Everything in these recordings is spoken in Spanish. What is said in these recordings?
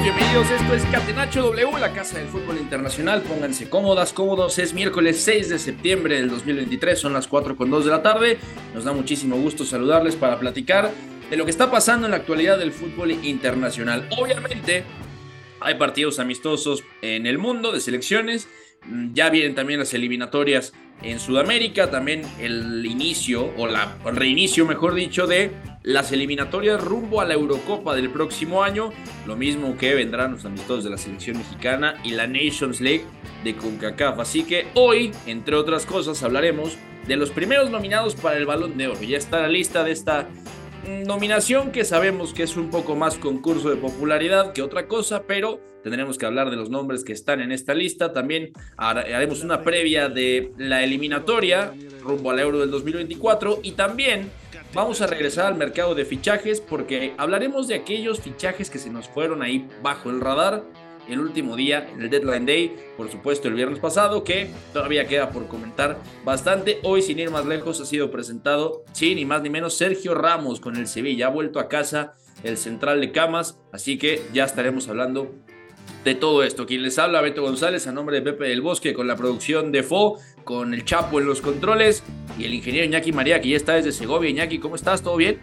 Amigos, bienvenidos. Esto es Catenacho W, la casa del fútbol internacional. Pónganse cómodas, cómodos. Es miércoles 6 de septiembre del 2023, son las 4 con 2 de la tarde. Nos da muchísimo gusto saludarles para platicar de lo que está pasando en la actualidad del fútbol internacional. Obviamente, hay partidos amistosos en el mundo de selecciones. Mm, Ya vienen también las eliminatorias en Sudamérica, también el inicio o la el reinicio, mejor dicho, de las eliminatorias rumbo a la Eurocopa del próximo año, lo mismo que vendrán los amistosos de la selección mexicana y la Nations League de CONCACAF. Así que hoy, entre otras cosas, hablaremos de los primeros nominados para el Balón de Oro. Ya está la lista de esta mm, nominación que sabemos que es un poco más concurso de popularidad que otra cosa, pero tendremos que hablar de los nombres que están en esta lista. También har- haremos una previa de la eliminatoria rumbo al Euro del 2024 y también vamos a regresar al mercado de fichajes porque hablaremos de aquellos fichajes que se nos fueron ahí bajo el radar el último día, el deadline day, por supuesto el viernes pasado, que todavía queda por comentar bastante. Hoy, sin ir más lejos, ha sido presentado, sí, ni más ni menos, Sergio Ramos con el Sevilla. Ha vuelto a casa el central de Camas, así que ya estaremos hablando de todo esto. Quien les habla, Beto González, a nombre de Pepe del Bosque, con la producción de FO, con el Chapo en los controles y el ingeniero Iñaki María, que ya está desde Segovia. Iñaki, ¿cómo estás? ¿Todo bien?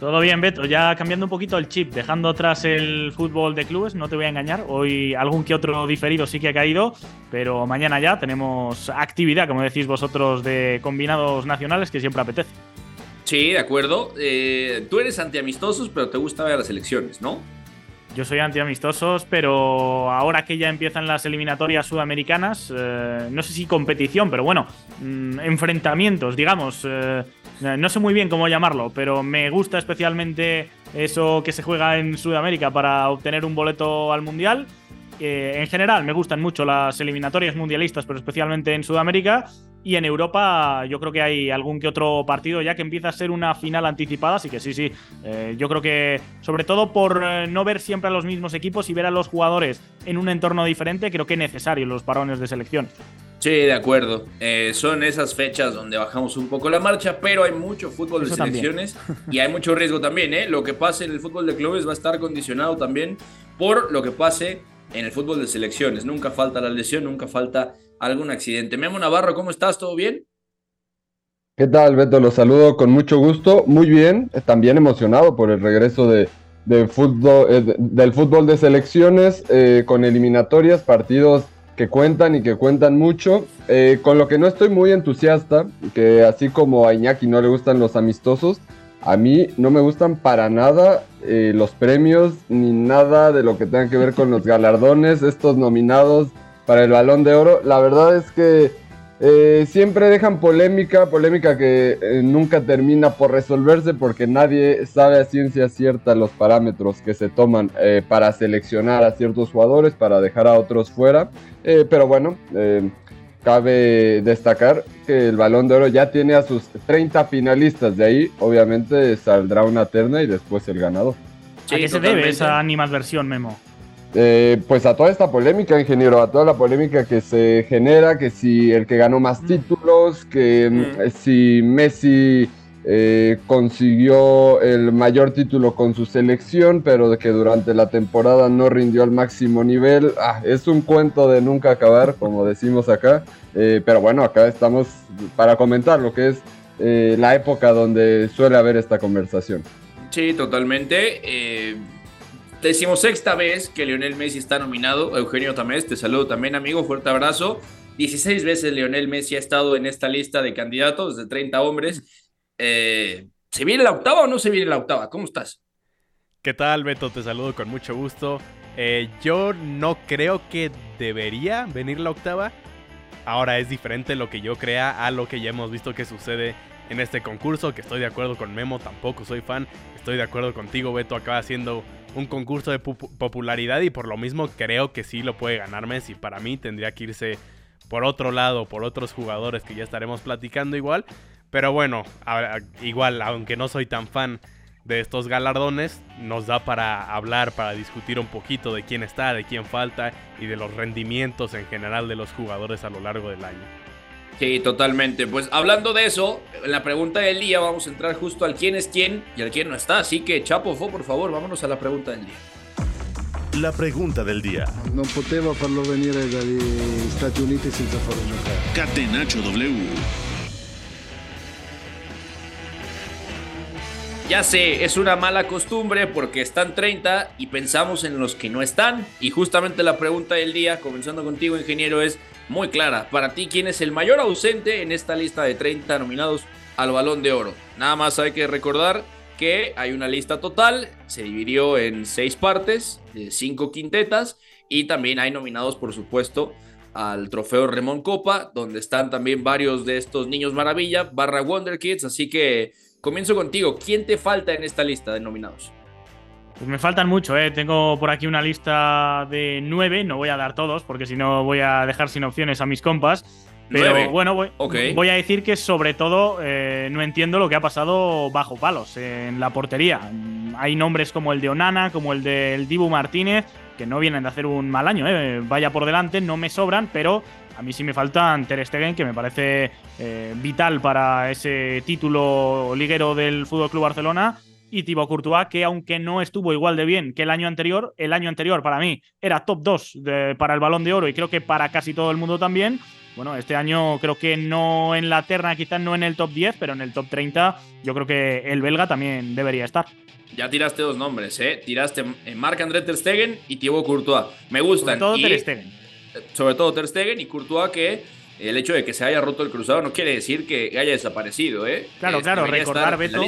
Todo bien, Beto. Ya cambiando un poquito el chip, dejando atrás el fútbol de clubes, no te voy a engañar. Hoy algún que otro diferido sí que ha caído, pero mañana ya tenemos actividad, como decís vosotros, de combinados nacionales que siempre apetece. Sí, de acuerdo. Eh, tú eres antiamistosos, pero te gusta ver las elecciones, ¿no? Yo soy antiamistosos, pero ahora que ya empiezan las eliminatorias sudamericanas, eh, no sé si competición, pero bueno, mm, enfrentamientos, digamos. eh, no sé muy bien cómo llamarlo, pero me gusta especialmente eso que se juega en Sudamérica para obtener un boleto al Mundial. Eh, en general, me gustan mucho las eliminatorias mundialistas, pero especialmente en Sudamérica. Y en Europa, yo creo que hay algún que otro partido ya que empieza a ser una final anticipada. Así que sí, sí. eh, yo creo que, sobre todo por eh, no ver siempre a los mismos equipos y ver a los jugadores en un entorno diferente, creo que es necesario los parones de selección. Sí, de acuerdo. Eh, son esas fechas donde bajamos un poco la marcha, pero hay mucho fútbol de también. selecciones y hay mucho riesgo también. ¿eh? Lo que pase en el fútbol de clubes va a estar condicionado también por lo que pase en el fútbol de selecciones. Nunca falta la lesión, nunca falta algún accidente. Memo Navarro, ¿cómo estás? ¿Todo bien? ¿Qué tal, Beto? Los saludo con mucho gusto. Muy bien, también emocionado por el regreso de, fútbol, eh, de- del fútbol de selecciones eh, con eliminatorias, partidos que cuentan y que cuentan mucho. Eh, con lo que no estoy muy entusiasta, que así como a Iñaki no le gustan los amistosos, a mí no me gustan para nada eh, los premios ni nada de lo que tenga que ver con los galardones, estos nominados para el balón de oro. La verdad es que eh, siempre dejan polémica, polémica que eh, nunca termina por resolverse porque nadie sabe a ciencia cierta los parámetros que se toman para seleccionar a ciertos jugadores, para dejar a otros fuera. Pero bueno, cabe destacar que el balón de oro ya tiene a sus 30 finalistas. De ahí, obviamente, saldrá una terna y después el ganador. ¿A qué se debe esa animadversión, Memo? Eh, pues a toda esta polémica, ingeniero, a toda la polémica que se genera, que si el que ganó más títulos, que Mm. mm, si Messi eh, consiguió el mayor título con su selección, pero que durante la temporada no rindió al máximo nivel, ah, es un cuento de nunca acabar, como decimos acá, Eh, pero bueno, acá estamos para comentar lo que es eh, la época donde suele haber esta conversación. Sí, totalmente. Eh, decimosexta vez que Lionel Messi está nominado. Eugenio Tamés, te saludo también, amigo. Fuerte abrazo. 16 veces Lionel Messi ha estado en esta lista de candidatos, de 30 hombres. Eh, ¿Se viene la octava o no se viene la octava? ¿Cómo estás? ¿Qué tal, Beto? Te saludo con mucho gusto. Eh, yo no creo que debería venir la octava. Ahora es diferente lo que yo crea a lo que ya hemos visto que sucede en este concurso, que estoy de acuerdo con Memo, tampoco soy fan. Estoy de acuerdo contigo, Beto acaba siendo un concurso de popularidad y por lo mismo creo que sí lo puede ganar Messi. Para mí tendría que irse por otro lado, por otros jugadores que ya estaremos platicando igual. Pero bueno, igual, aunque no soy tan fan de estos galardones, nos da para hablar, para discutir un poquito de quién está, de quién falta y de los rendimientos en general de los jugadores a lo largo del año. Sí, totalmente. Pues hablando de eso, en la pregunta del día vamos a entrar justo al quién es quién y al quién no está. Así que, Chapo, por favor, vámonos a la pregunta del día. La pregunta del día. No poteva farlo venire dagli Stati Uniti senza farlo giocare. Catenaccio W. Ya sé, es una mala costumbre porque están 30 y pensamos en los que no están. Y justamente la pregunta del día, comenzando contigo, ingeniero, es muy clara. Para ti, ¿quién es el mayor ausente en esta lista de 30 nominados al Balón de Oro? Nada más hay que recordar que hay una lista total, se dividió en seis partes, cinco quintetas, y también hay nominados, por supuesto, al trofeo Remón Copa, donde están también varios de estos niños maravilla, barra Wonder Kids, así que comienzo contigo, ¿quién te falta en esta lista de nominados? Pues me faltan mucho, ¿eh? Tengo por aquí una lista de nueve, no voy a dar todos, porque si no voy a dejar sin opciones a mis compas. Pero bueno, voy, a decir que sobre todo eh, no entiendo lo que ha pasado bajo palos en la portería. Hay nombres como el de Onana, como el del Dibu Martínez, que no vienen de hacer un mal año. ¿eh? Vaya por delante, no me sobran, pero a mí sí me faltan Ter Stegen, que me parece eh, vital para ese título liguero del Fútbol Club Barcelona y Thibaut Courtois, que aunque no estuvo igual de bien que el año anterior, el año anterior para mí era top 2 para el balón de oro y creo que para casi todo el mundo también. Bueno, este año creo que no en la terna, quizás no en el top 10, pero en el top 30 yo creo que el belga también debería estar. Ya tiraste dos nombres, ¿eh? Tiraste Marc-André Ter Stegen y Thibaut Courtois. Me gustan. Sobre todo Ter Stegen. Sobre todo Ter Stegen y Courtois que el hecho de que se haya roto el cruzado no quiere decir que haya desaparecido, ¿eh? Claro, claro, recordar, Beto,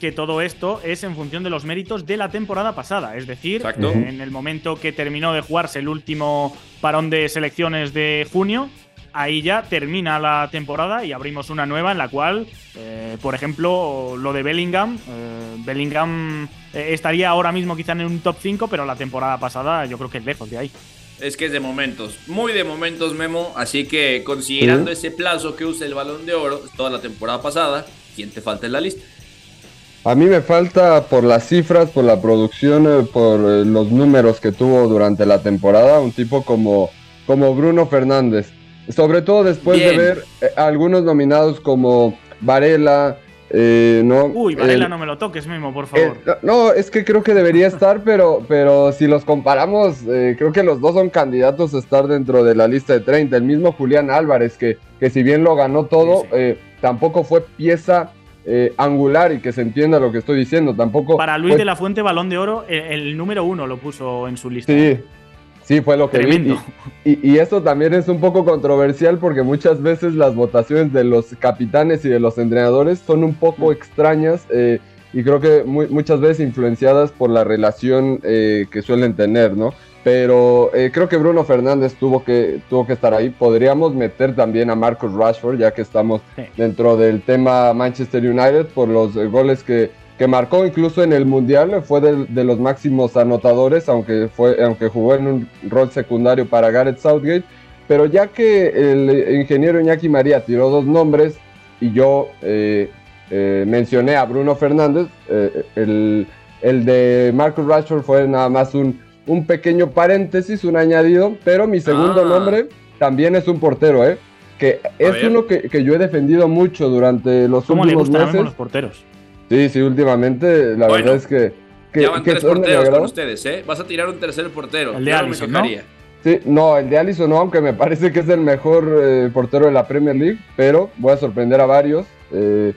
que todo esto es en función de los méritos de la temporada pasada. Es decir, en el momento que terminó de jugarse el último parón de selecciones de junio, ahí ya termina la temporada y abrimos una nueva en la cual, eh, por ejemplo, lo de Bellingham. Eh, Bellingham eh, estaría ahora mismo quizá en un top 5, pero la temporada pasada yo creo que es lejos de ahí. Es que es de momentos, muy de momentos, Memo. Así que considerando ese plazo que usa el balón de oro toda la temporada pasada, ¿quién te falta en la lista? A mí me falta por las cifras, por la producción, eh, por eh, los números que tuvo durante la temporada, un tipo como, como Bruno Fernández. Sobre todo después de ver eh, algunos nominados como Varela, ¿no? Uy, Varela, no me lo toques, mismo, por favor. no, es que creo que debería estar, pero, pero si los comparamos, creo que los dos son candidatos a estar dentro de la lista de 30. El mismo Julián Álvarez, que, que si bien lo ganó todo, tampoco fue pieza eh, angular y que se entienda lo que estoy diciendo. Tampoco. Para Luis de la Fuente, balón de oro, el, número uno lo puso en su lista. Sí, sí, fue lo que vi. Y, y, esto también es un poco controversial porque muchas veces las votaciones de los capitanes y de los entrenadores son un poco mm. extrañas. Eh, y creo que muchas veces influenciadas por la relación eh, que suelen tener, ¿no? Pero creo que Bruno Fernández tuvo que, tuvo que estar ahí. Podríamos meter también a Marcus Rashford, ya que estamos dentro del tema Manchester United, por los goles que, que marcó incluso en el Mundial. Fue de, los máximos anotadores, aunque, fue, aunque jugó en un rol secundario para Gareth Southgate. Pero ya que el ingeniero Iñaki María tiró dos nombres y yo eh, eh, mencioné a Bruno Fernández, eh, el, el de Marcus Rashford fue nada más un un pequeño paréntesis, un añadido, pero mi segundo ah. nombre también es un portero, ¿eh? Que es uno que, yo he defendido mucho durante los ¿Cómo últimos le meses. los porteros? Sí, sí, últimamente la verdad es que... que ya van tres porteros con ustedes, ¿eh? Vas a tirar un tercer portero. El de Alisson, ¿no? Sí, no, el de Alisson no, aunque me parece que es el mejor eh, portero de la Premier League, pero voy a sorprender a varios. Eh,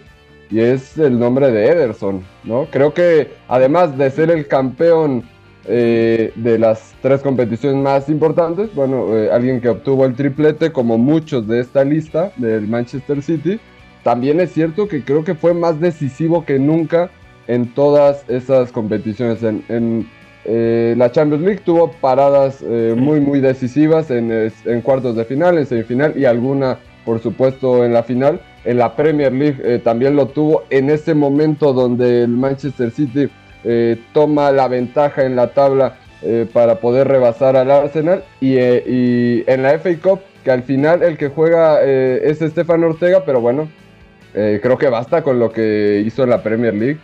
y es el nombre de Ederson, ¿no? Creo que además de ser el campeón eh, de las tres competiciones más importantes. Bueno, eh, alguien que obtuvo el triplete, como muchos de esta lista del Manchester City. También es cierto que creo que fue más decisivo que nunca en todas esas competiciones. En, eh, la Champions League tuvo paradas eh, muy, muy decisivas en, en, cuartos de final, en semifinal y alguna, por supuesto, en la final. En la Premier League eh, también lo tuvo en ese momento donde el Manchester City toma la ventaja en la tabla para poder rebasar al Arsenal. Y, y, en la FA Cup, que al final el que juega es Estefan Ortega, pero bueno, creo que basta con lo que hizo en la Premier League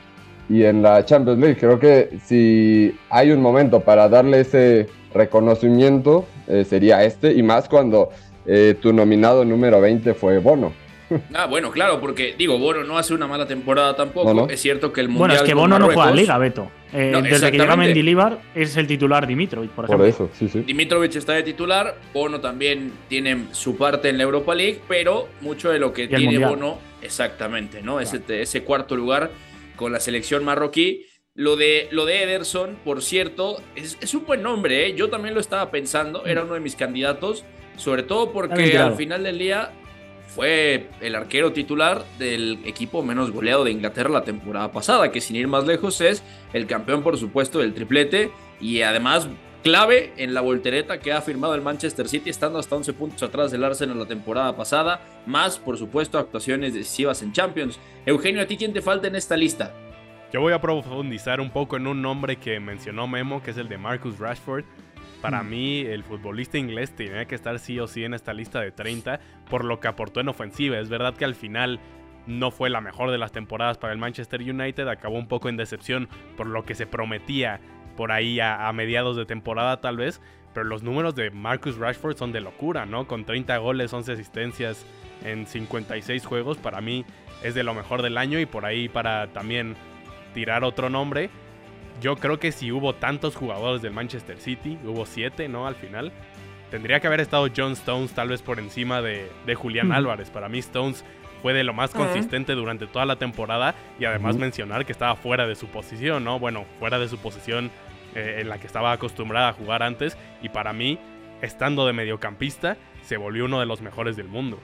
y en la Champions League. Creo que si hay un momento para darle ese reconocimiento, eh, sería este, y más cuando eh, tu nominado número 20 fue Bono. Ah, bueno, claro, porque digo, Bono no hace una mala temporada tampoco. Es cierto que el Mundial. Bueno, es que Bono no juega a Liga, Beto. Eh, desde que llega Mendilibar es el titular Dimitrovic, por ejemplo. Por eso, sí, sí. Dimitrovic está de titular, Bono también tiene su parte en la Europa League, pero mucho de lo que tiene Bono, exactamente, ¿no? Ese, ese cuarto lugar con la selección marroquí. Lo de, lo de Ederson, por cierto, es, un buen nombre, ¿eh? yo también lo estaba pensando, era uno de mis candidatos, sobre todo porque al final del día fue el arquero titular del equipo menos goleado de Inglaterra la temporada pasada, que sin ir más lejos es el campeón, por supuesto, del triplete y además clave en la voltereta que ha firmado el Manchester City, estando hasta 11 puntos atrás del Arsenal la temporada pasada, más por supuesto actuaciones decisivas en Champions. Eugenio, ¿a ti quién te falta en esta lista? Yo voy a profundizar un poco en un nombre que mencionó Memo, que es el de Marcus Rashford. Para mm. mí, el futbolista inglés tenía que estar sí o sí en esta lista de 30 por lo que aportó en ofensiva. Es verdad que al final no fue la mejor de las temporadas para el Manchester United, acabó un poco en decepción por lo que se prometía por ahí a, mediados de temporada tal vez, pero los números de Marcus Rashford son de locura, ¿no? Con 30 goles, 11 asistencias en 56 juegos, para mí es de lo mejor del año y por ahí para también tirar otro nombre. Yo creo que si hubo tantos jugadores del Manchester City, hubo 7, ¿no? Al final, tendría que haber estado John Stones tal vez por encima de, Julián Álvarez. Para mí Stones fue de lo más consistente durante toda la temporada y además mencionar que estaba fuera de su posición, ¿no? Bueno, fuera de su posición eh, en la que estaba acostumbrada a jugar antes y para mí, estando de mediocampista, se volvió uno de los mejores del mundo.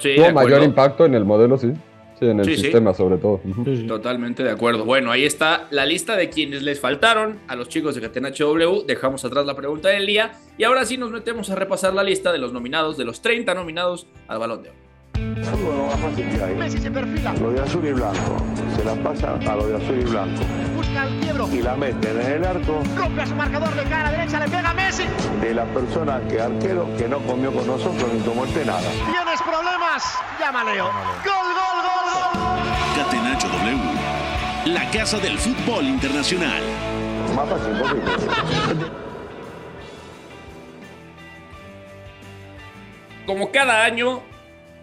Tuvo mayor impacto en el modelo, sí. Sí, en el sistema sobre todo. Totalmente de acuerdo. Bueno, ahí está la lista de quienes les faltaron a los chicos de HW. Dejamos atrás la pregunta del día y ahora sí nos metemos a repasar la lista de los nominados, de los 30 nominados al Balón de Oro. Messi se perfila. Lo de azul y blanco. Se la pasa a lo de azul y blanco. Busca el quiebro. Y la mete en el arco. Rompe a su marcador de cara derecha, le pega a Messi. De la persona que arquero que no comió con nosotros ni tomó este nada. ¿Tienes problemas? Llama Leo. Gol, gol, gol, gol. Catenacho W. La casa del fútbol internacional. Más fácil, posible. Como cada año,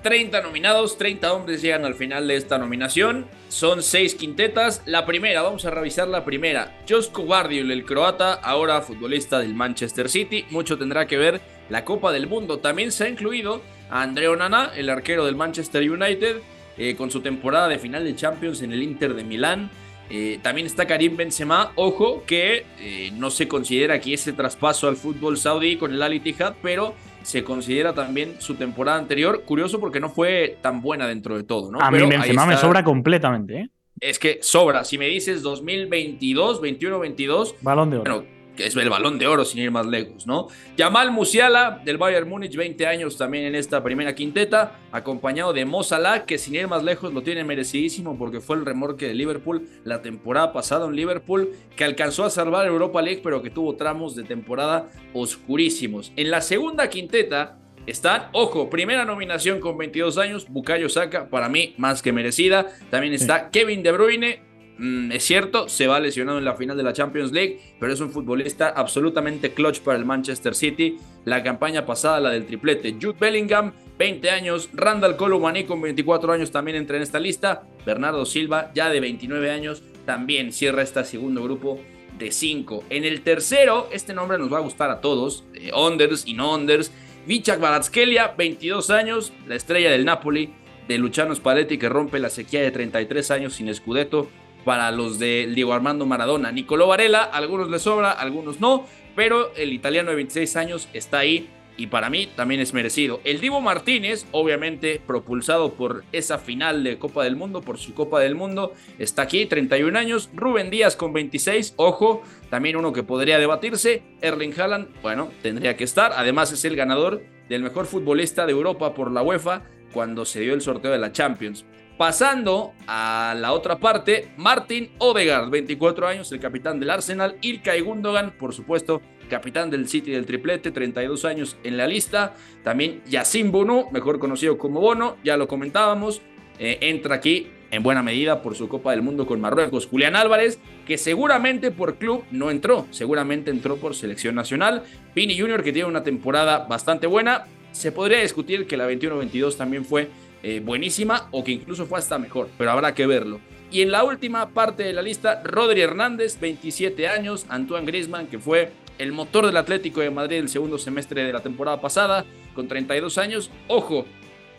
30 nominados, 30 hombres llegan al final de esta nominación. Son 6 quintetas. La primera, vamos a revisar la primera. Josko Guardiol, el croata, ahora futbolista del Manchester City. Mucho tendrá que ver la Copa del Mundo. También se ha incluido a Andreo Nana, el arquero del Manchester United, eh, con su temporada de final de Champions en el Inter de Milán. Eh, también está Karim Benzema, ojo que eh, no se considera aquí ese traspaso al fútbol saudí con el Al Ittihad, pero se considera también su temporada anterior. Curioso porque no fue tan buena dentro de todo, ¿no? A mí Benzema me sobra completamente, ¿eh? Es que sobra. Si me dices 2022, 21, 22. Balón de oro que es el balón de oro sin ir más lejos, ¿no? Yamal Musiala del Bayern Múnich, 20 años también en esta primera quinteta, acompañado de Mo que sin ir más lejos lo tiene merecidísimo porque fue el remorque de Liverpool la temporada pasada en Liverpool, que alcanzó a salvar Europa League, pero que tuvo tramos de temporada oscurísimos. En la segunda quinteta están, ojo, primera nominación con 22 años, Bukayo Saka, para mí más que merecida. También está Kevin De Bruyne, es cierto, se va lesionado en la final de la Champions League, pero es un futbolista absolutamente clutch para el Manchester City. La campaña pasada, la del triplete. Jude Bellingham, 20 años. Randall Colomani con 24 años también entra en esta lista. Bernardo Silva, ya de 29 años, también cierra este segundo grupo de 5. En el tercero, este nombre nos va a gustar a todos, eh, Onders y no Onders. Vichak Baratskelia, 22 años, la estrella del Napoli, de Luciano Spalletti que rompe la sequía de 33 años sin Scudetto para los de Diego Armando Maradona. Nicolò Varela, algunos le sobra, algunos no, pero el italiano de 26 años está ahí y para mí también es merecido. El Divo Martínez, obviamente propulsado por esa final de Copa del Mundo, por su Copa del Mundo, está aquí, 31 años. Rubén Díaz con 26, ojo, también uno que podría debatirse. Erling Haaland, bueno, tendría que estar. Además es el ganador del mejor futbolista de Europa por la UEFA cuando se dio el sorteo de la Champions. Pasando a la otra parte, Martin Odegaard, 24 años, el capitán del Arsenal, Ilkay Gundogan, por supuesto, capitán del City del triplete, 32 años en la lista. También Yacine Bono, mejor conocido como Bono, ya lo comentábamos, eh, entra aquí en buena medida por su Copa del Mundo con Marruecos. Julián Álvarez, que seguramente por club no entró, seguramente entró por selección nacional. Pini Junior, que tiene una temporada bastante buena. Se podría discutir que la 21-22 también fue eh, buenísima o que incluso fue hasta mejor, pero habrá que verlo. Y en la última parte de la lista, Rodri Hernández, 27 años, Antoine Griezmann, que fue el motor del Atlético de Madrid el segundo semestre de la temporada pasada, con 32 años. Ojo,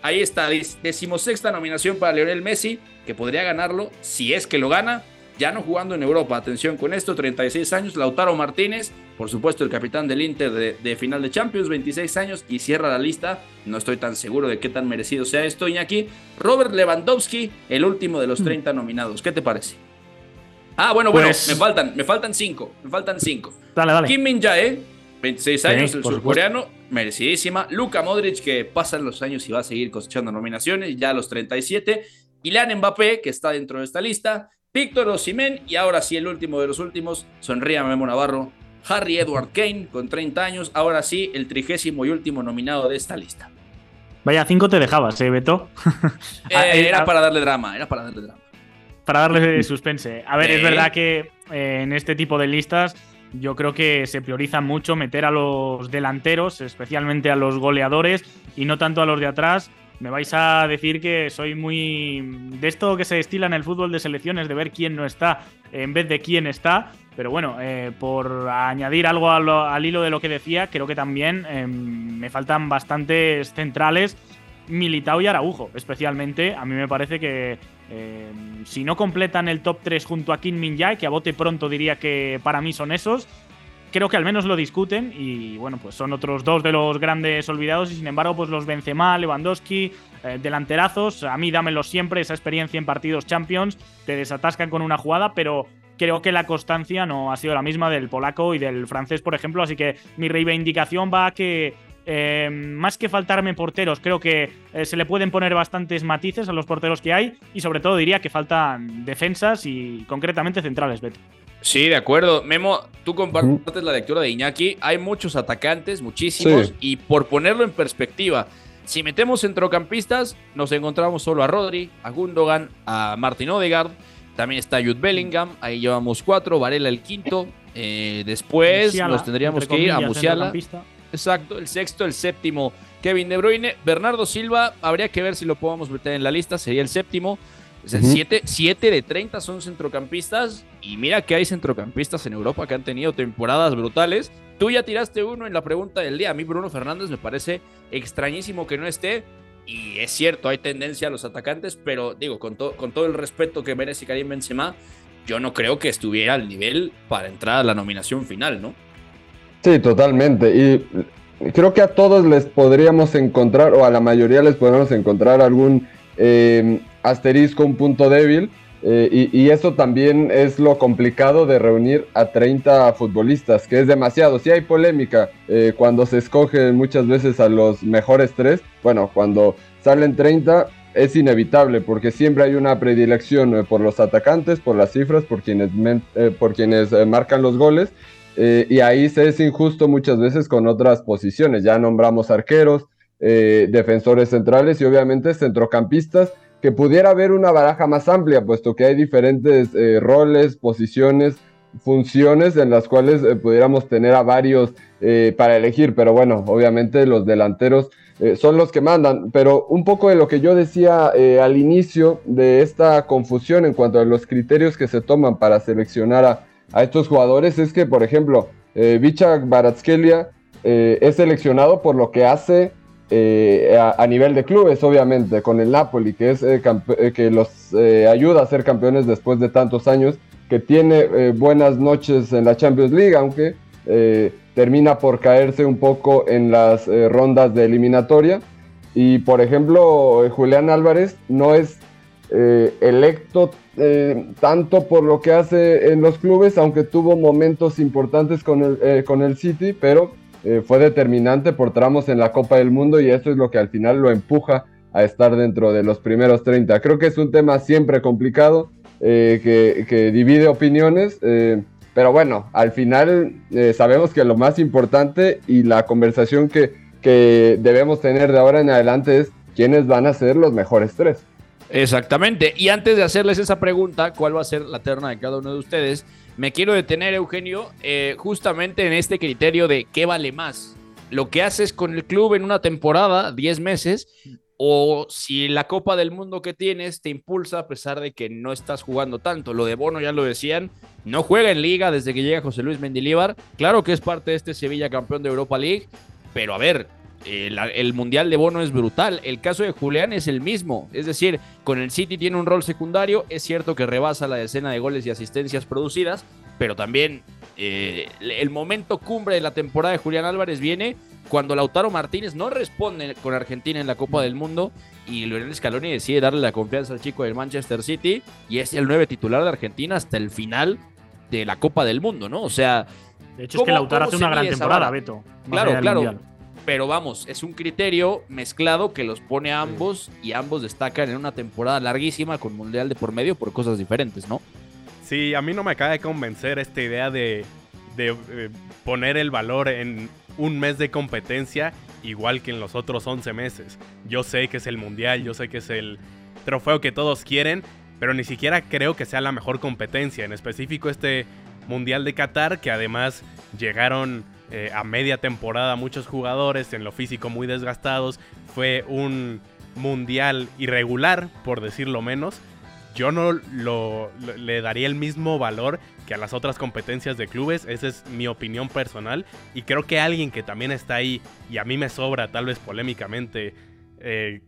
ahí está, decimosexta nominación para Lionel Messi, que podría ganarlo si es que lo gana, ya no jugando en Europa. Atención con esto, 36 años. Lautaro Martínez, por supuesto, el capitán del Inter de, final de Champions, 26 años y cierra la lista. No estoy tan seguro de qué tan merecido sea esto, Iñaki. Robert Lewandowski, el último de los 30 mm. nominados. ¿Qué te parece? Ah, bueno, bueno, pues me faltan, me faltan cinco, me faltan cinco. Dale, dale. Kim Min Jae, 26 años, el surcoreano, merecidísima. Luka Modric, que pasan los años y va a seguir cosechando nominaciones, ya a los 37. Ilan Mbappé, que está dentro de esta lista. Víctor Osimén, y ahora sí, el último de los últimos, sonría Memo Navarro. Harry Edward Kane, con 30 años, ahora sí, el trigésimo y último nominado de esta lista. Vaya, cinco te dejabas, ¿eh, Beto? Eh, ah, era ah. para darle drama, era para darle drama para darle suspense. A ver, es verdad que eh, en este tipo de listas yo creo que se prioriza mucho meter a los delanteros, especialmente a los goleadores, y no tanto a los de atrás. Me vais a decir que soy muy de esto que se destila en el fútbol de selecciones, de ver quién no está en vez de quién está. Pero bueno, eh, por añadir algo al, hilo de lo que decía, creo que también em, me faltan bastantes centrales Militao y Araujo, especialmente. A mí me parece que eh, si no completan el top 3 junto a Kim Min Jae, que a bote pronto diría que para mí son esos, creo que al menos lo discuten y bueno, pues son otros dos de los grandes olvidados y sin embargo pues los Benzema, Lewandowski, eh, delanterazos, a mí dámelos siempre, esa experiencia en partidos Champions, te desatascan con una jugada, pero creo que la constancia no ha sido la misma del polaco y del francés, por ejemplo, así que mi reivindicación va a que eh, más que faltarme porteros, creo que eh, se le pueden poner bastantes matices a los porteros que hay y sobre todo diría que faltan defensas y concretamente centrales, Beto. Sí, de acuerdo. Memo, tú compartes la lectura de Iñaki. Hay muchos atacantes, muchísimos, y por ponerlo en perspectiva, si metemos centrocampistas, nos encontramos solo a Rodri, a Gundogan, a Martin Odegaard, también está Jude Bellingham, ahí llevamos cuatro, Varela el quinto. Eh, después nos tendríamos que ir a Musiala. Exacto, el sexto, el séptimo, Kevin De Bruyne. Bernardo Silva, habría que ver si lo podemos meter en la lista, sería el séptimo. O sea, siete, de 30 son centrocampistas. Y mira que hay centrocampistas en Europa que han tenido temporadas brutales. Tú ya tiraste uno en la pregunta del día. A mí, Bruno Fernández, me parece extrañísimo que no esté. Y es cierto, hay tendencia a los atacantes, pero digo, con, con todo el respeto que merece Karim Benzema, yo no creo que estuviera al nivel para entrar a la nominación final, ¿no? Sí, totalmente. Y creo que a todos les podríamos encontrar, o a la mayoría les podríamos encontrar algún eh, asterisco, un punto débil. Eh, y, eso también es lo complicado de reunir a 30 futbolistas, que es demasiado. Si hay polémica eh, cuando se escogen muchas veces a los mejores tres, bueno, cuando salen 30 es inevitable porque siempre hay una predilección por los atacantes, por las cifras, por quienes, por quienes marcan los goles eh, y ahí se es injusto muchas veces con otras posiciones. Ya nombramos arqueros, eh, defensores centrales y obviamente centrocampistas, que pudiera haber una baraja más amplia, puesto que hay diferentes eh, roles, posiciones, funciones en las cuales pudiéramos tener a varios para elegir. Pero bueno, obviamente los delanteros son los que mandan. Pero un poco de lo que yo decía al inicio de esta confusión en cuanto a los criterios que se toman para seleccionar a estos jugadores es que, por ejemplo, eh, Vicha Baratskelia eh, es seleccionado por lo que hace eh, a, nivel de clubes, obviamente, con el Napoli, que, es, eh, que los ayuda a ser campeones después de tantos años, que tiene buenas noches en la Champions League, aunque termina por caerse un poco en las eh, rondas de eliminatoria. Y por ejemplo, Julián Álvarez no es electo tanto por lo que hace en los clubes, aunque tuvo momentos importantes con el, con el City, pero fue determinante por tramos en la Copa del Mundo y eso es lo que al final lo empuja a estar dentro de los primeros 30. Creo que es un tema siempre complicado, eh, que, divide opiniones, eh, pero bueno, al final eh, sabemos que lo más importante y la conversación que debemos tener de ahora en adelante es quiénes van a ser los mejores tres. Exactamente. Y antes de hacerles esa pregunta, ¿cuál va a ser la terna de cada uno de ustedes? Me quiero detener, Eugenio, justamente en este criterio de qué vale más. Lo que haces con el club en una temporada, 10 meses, o si la Copa del Mundo que tienes te impulsa a pesar de que no estás jugando tanto. Lo de Bono ya lo decían, no juega en liga desde que llega José Luis Mendilíbar. Claro que es parte de este Sevilla campeón de Europa League, pero a ver, el, el, Mundial de Bono es brutal. El caso de Julián es el mismo. Es decir, con el City tiene un rol secundario. Es cierto que rebasa la decena de goles y asistencias producidas, pero también eh, el momento cumbre de la temporada de Julián Álvarez viene cuando Lautaro Martínez no responde con Argentina en la Copa del Mundo y Lionel Scaloni decide darle la confianza al chico del Manchester City y es el nueve titular de Argentina hasta el final de la Copa del Mundo, ¿no? O sea... De hecho es que Lautaro hace una gran temporada, Beto. Claro, claro. Pero vamos, es un criterio mezclado que los pone a ambos y ambos destacan en una temporada larguísima con Mundial de por medio por cosas diferentes, ¿no? Sí, a mí no me acaba de convencer esta idea de, de eh, poner el valor en un mes de competencia igual que en los otros 11 meses. Yo sé que es el mundial, yo sé que es el trofeo que todos quieren, pero ni siquiera creo que sea la mejor competencia. En específico este mundial de Qatar, que además llegaron eh, a media temporada muchos jugadores en lo físico muy desgastados, fue un mundial irregular, por decirlo menos. Yo no lo, le daría el mismo valor que a las otras competencias de clubes. Esa es mi opinión personal. Y creo que alguien que también está ahí, y a mí me sobra tal vez polémicamente, eh,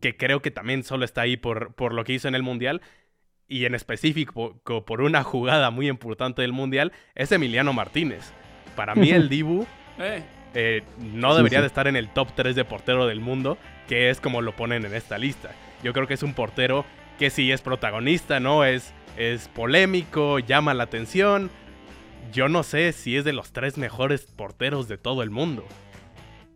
que creo que también solo está ahí por, por lo que hizo en el Mundial, y en específico por una jugada muy importante del Mundial, es Emiliano Martínez. Para mí el Dibu eh. Eh, no debería de estar en el top 3 de portero del mundo, que es como lo ponen en esta lista. Yo creo que es un portero que sí es protagonista, ¿no? Es es polémico, llama la atención. Yo no sé si es de los tres mejores porteros de todo el mundo.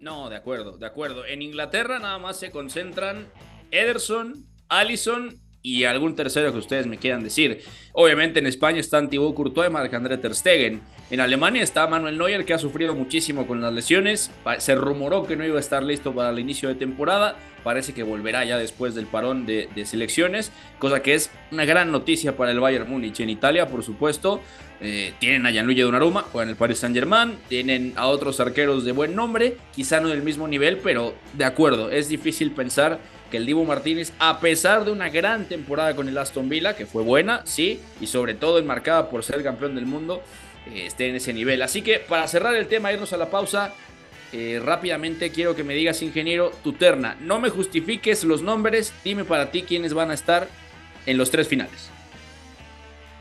No, de acuerdo, de acuerdo. En Inglaterra nada más se concentran Ederson, Allison y algún tercero que ustedes me quieran decir. Obviamente en España están Thibaut Courtois y Marc-André Ter Stegen. En Alemania está Manuel Neuer que ha sufrido muchísimo con las lesiones. Se rumoró que no iba a estar listo para el inicio de temporada. Parece que volverá ya después del parón de, selecciones, cosa que es una gran noticia para el Bayern Múnich. En Italia, por supuesto, eh, tienen a Gianluigi Donnarumma, en el Paris Saint Germain, tienen a otros arqueros de buen nombre, quizá no del mismo nivel, pero de acuerdo, es difícil pensar que el Divo Martínez, a pesar de una gran temporada con el Aston Villa, que fue buena, sí, y sobre todo enmarcada por ser campeón del mundo, eh, esté en ese nivel. Así que para cerrar el tema, irnos a la pausa, eh, rápidamente quiero que me digas, ingeniero, tu terna. No me justifiques los nombres, dime para ti quiénes van a estar en los tres finales.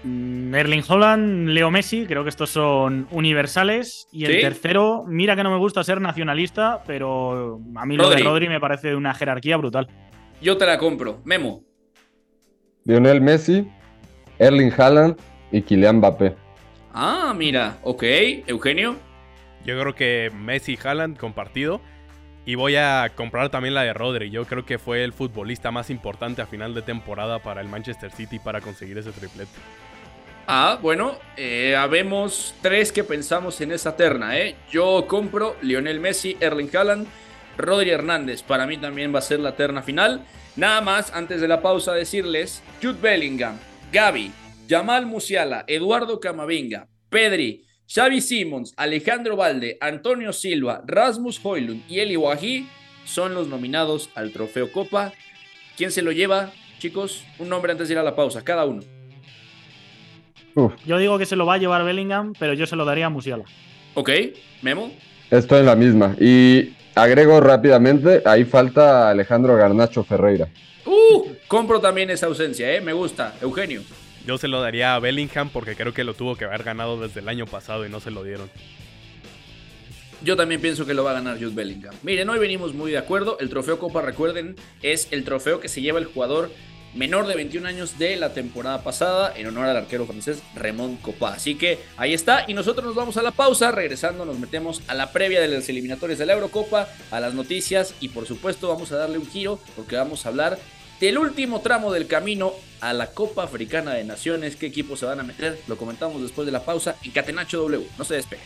Mm, Erling Holland, Leo Messi, creo que estos son universales. Y el tercero, mira que no me gusta ser nacionalista, pero a mí lo de Rodri me parece de una jerarquía brutal. Yo te la compro. Memo. Lionel Messi, Erling Haaland y Kylian Mbappé. Ah, mira, ok. Eugenio. Yo creo que Messi y Haaland compartido. Y voy a comprar también la de Rodri. Yo creo que fue el futbolista más importante a final de temporada para el Manchester City para conseguir ese triplete. Ah, bueno, eh, habemos tres que pensamos en esa terna. ¿eh? Yo compro Lionel Messi, Erling Haaland, Rodri Hernández. Para mí también va a ser la terna final. Nada más, antes de la pausa, decirles: Jude Bellingham, Gaby, Jamal Musiala, Eduardo Camavinga, Pedri, Xavi Simons, Alejandro Valde, Antonio Silva, Rasmus Hoylund y Eli Wahi son los nominados al Trofeo Copa. ¿Quién se lo lleva, chicos? Un nombre antes de ir a la pausa, cada uno. Yo digo que se lo va a llevar Bellingham, pero yo se lo daría a Musiala. Ok, Memo. Estoy en la misma. Y agrego rápidamente, ahí falta Alejandro Garnacho Ferreira. Uh, compro también esa ausencia, ¿eh? Me gusta. Eugenio. Yo se lo daría a Bellingham porque creo que lo tuvo que haber ganado desde el año pasado y no se lo dieron. Yo también pienso que lo va a ganar Jude Bellingham. Miren, hoy venimos muy de acuerdo. El trofeo Copa, recuerden, es el trofeo que se lleva el jugador menor de 21 años de la temporada pasada en honor al arquero francés Raymond Copa. Así que ahí está y nosotros nos vamos a la pausa, regresando nos metemos a la previa de las eliminatorias de la Eurocopa, a las noticias y por supuesto vamos a darle un giro porque vamos a hablar del último tramo del camino a la Copa Africana de Naciones. ¿Qué equipos se van a meter? Lo comentamos después de la pausa en Catenacho W. No se despeguen.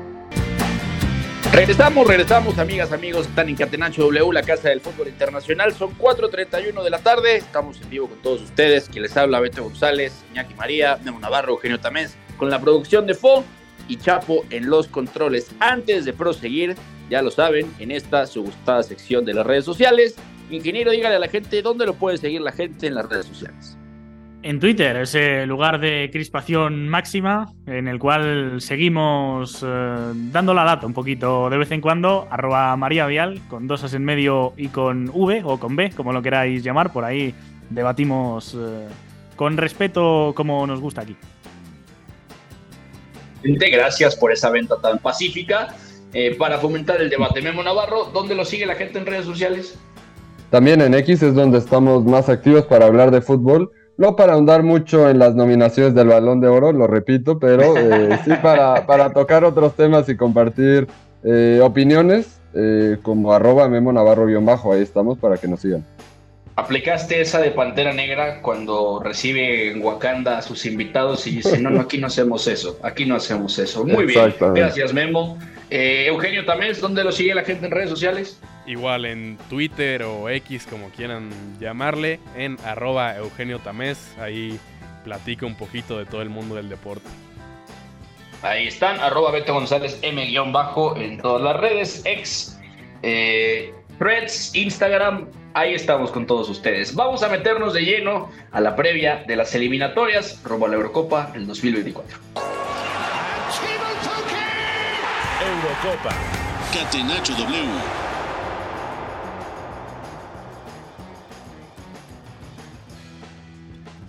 Regresamos, regresamos, amigas, amigos. Están en Catenacho W, la casa del fútbol internacional. Son 4:31 de la tarde. Estamos en vivo con todos ustedes. Quien les habla, Beto González, Iñaki María, Memo Navarro, Eugenio Tamés, con la producción de Fo y Chapo en los controles. Antes de proseguir, ya lo saben, en esta su gustada sección de las redes sociales. Ingeniero, dígale a la gente dónde lo puede seguir la gente en las redes sociales. En Twitter, ese lugar de crispación máxima en el cual seguimos eh, dando la data un poquito de vez en cuando, arroba María Vial, con dos as en medio y con V o con B, como lo queráis llamar, por ahí debatimos eh, con respeto como nos gusta aquí. Gracias por esa venta tan pacífica. Eh, para fomentar el debate, Memo Navarro, ¿dónde lo sigue la gente en redes sociales? También en X es donde estamos más activos para hablar de fútbol. No para ahondar mucho en las nominaciones del Balón de Oro, lo repito, pero eh, sí para, para, tocar otros temas y compartir eh, opiniones, eh, como arroba Memo Navarro-bajo, ahí estamos para que nos sigan. ¿Aplicaste esa de Pantera Negra cuando recibe en Wakanda a sus invitados y dice, no, no, aquí no hacemos eso, aquí no hacemos eso? Muy bien, gracias Memo. Eugenio Tamés, ¿dónde lo sigue la gente en redes sociales? Igual en Twitter o X, como quieran llamarle, en arroba Eugenio Tamés. Ahí platico un poquito de todo el mundo del deporte. Ahí están, arroba Beto González M-bajo en todas las redes, ex, eh, Threads, Instagram, ahí estamos con todos ustedes. Vamos a meternos de lleno a la previa de las eliminatorias rumbo a la Eurocopa del 2024. Eurocopa. Catenacho W.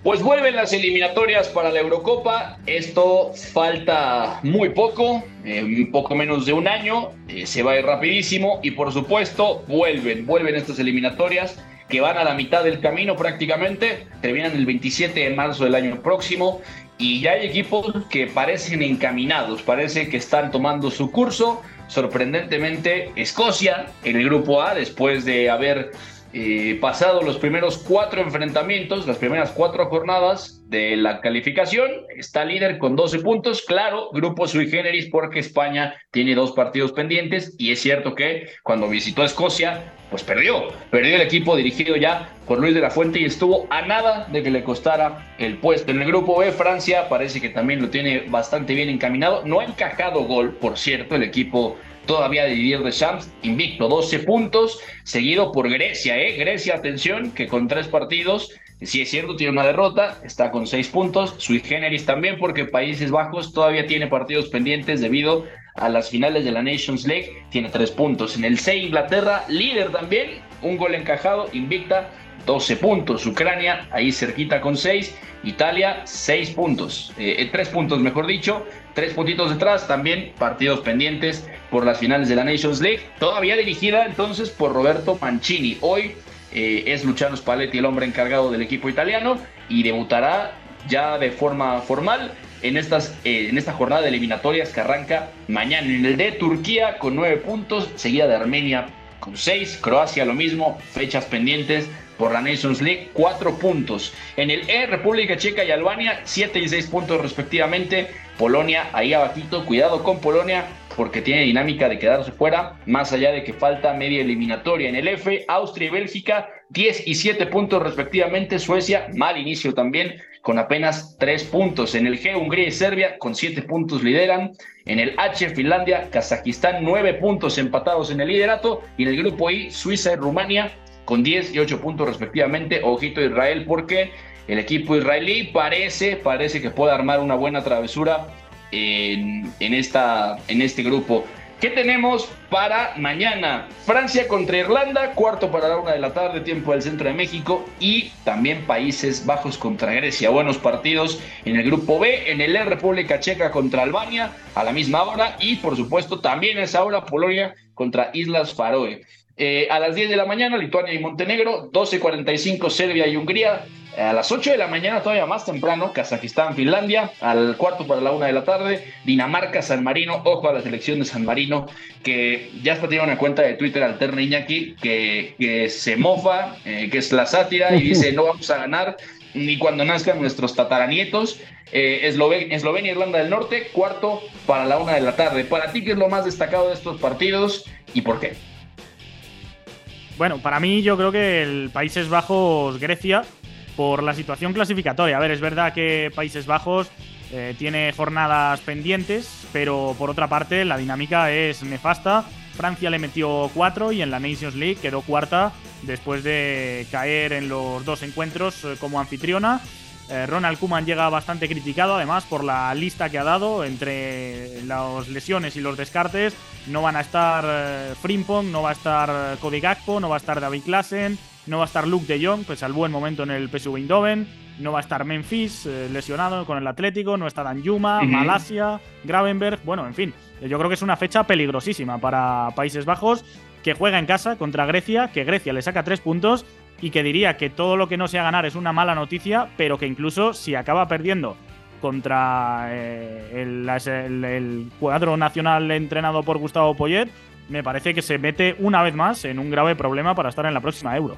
Pues vuelven las eliminatorias para la Eurocopa. Esto falta muy poco, eh, poco menos de un año. Eh, se va a ir rapidísimo y por supuesto vuelven, vuelven estas eliminatorias que van a la mitad del camino prácticamente. Terminan el 27 de marzo del año próximo y ya hay equipos que parecen encaminados, parece que están tomando su curso. Sorprendentemente, Escocia en el grupo A, después de haber eh, pasado los primeros cuatro enfrentamientos, las primeras cuatro jornadas de la calificación, está líder con 12 puntos, claro, grupo sui generis porque España tiene dos partidos pendientes y es cierto que cuando visitó Escocia, pues perdió, perdió el equipo dirigido ya por Luis de la Fuente y estuvo a nada de que le costara el puesto. En el grupo B, Francia parece que también lo tiene bastante bien encaminado, no ha encajado gol, por cierto, el equipo todavía de Didier invicto, 12 puntos, seguido por Grecia, ¿eh? Grecia, atención, que con tres partidos, si es cierto, tiene una derrota, está con seis puntos, sui generis también, porque Países Bajos todavía tiene partidos pendientes debido a las finales de la Nations League, tiene tres puntos. En el C, Inglaterra, líder también, un gol encajado, invicta, 12 puntos. Ucrania ahí cerquita con 6. Italia 6 puntos. Eh, 3 puntos mejor dicho. 3 puntitos detrás. También partidos pendientes por las finales de la Nations League. Todavía dirigida entonces por Roberto Mancini. Hoy eh, es Luciano Spalletti el hombre encargado del equipo italiano y debutará ya de forma formal en, estas, eh, en esta jornada de eliminatorias que arranca mañana. En el de Turquía con 9 puntos, seguida de Armenia con 6, Croacia lo mismo, fechas pendientes por la Nations League, 4 puntos. En el E, República Checa y Albania, 7 y 6 puntos respectivamente. Polonia ahí abajito, cuidado con Polonia porque tiene dinámica de quedarse fuera, más allá de que falta media eliminatoria. En el F, Austria y Bélgica, 10 y 7 puntos respectivamente. Suecia, mal inicio también, con apenas 3 puntos. En el G, Hungría y Serbia, con 7 puntos lideran. En el H, Finlandia, Kazajistán, 9 puntos empatados en el liderato. Y en el grupo I, Suiza y Rumania, con 10 y 8 puntos respectivamente. Ojito Israel, porque el equipo israelí parece, parece que puede armar una buena travesura en, en, esta, en este grupo. ¿Qué tenemos para mañana? Francia contra Irlanda, cuarto para la una de la tarde, tiempo del centro de México, y también Países Bajos contra Grecia. Buenos partidos en el grupo B, en el E, República Checa contra Albania a la misma hora, y por supuesto también a esa hora Polonia contra Islas Faroe. Eh, a las 10 de la mañana, Lituania y Montenegro, 12.45 Serbia y Hungría, a las 8 de la mañana, todavía más temprano, Kazajistán, Finlandia. Al cuarto para la una de la tarde, Dinamarca, San Marino. Ojo a la selección de San Marino, que ya está teniendo una cuenta de Twitter alterna Iñaki, que, que se mofa, eh, que es la sátira, y dice: No vamos a ganar ni cuando nazcan nuestros tataranietos. Eh, Eslovenia, Eslovenia, Irlanda del Norte, cuarto para la una de la tarde. Para ti, ¿qué es lo más destacado de estos partidos y por qué? Bueno, para mí yo creo que el Países Bajos, Grecia, por la situación clasificatoria. A ver, es verdad que Países Bajos eh, tiene jornadas pendientes, pero por otra parte la dinámica es nefasta. Francia le metió cuatro y en la Nations League quedó cuarta después de caer en los dos encuentros eh, como anfitriona. Eh, Ronald Kuman llega bastante criticado, además, por la lista que ha dado entre las lesiones y los descartes. No van a estar Frimpong, no va a estar Cody Gakpo, no va a estar David Klassen, no va a estar Luke de Jong, pues al buen momento en el PSV Eindhoven. No va a estar Memphis, eh, lesionado con el Atlético. No está Dan Yuma, Malasia, Gravenberg. Bueno, en fin, yo creo que es una fecha peligrosísima para Países Bajos, que juega en casa contra Grecia, que Grecia le saca tres puntos y que diría que todo lo que no sea ganar es una mala noticia, pero que incluso si acaba perdiendo contra eh, el, el, cuadro nacional entrenado por Gustavo Poyet, me parece que se mete una vez más en un grave problema para estar en la próxima Euro.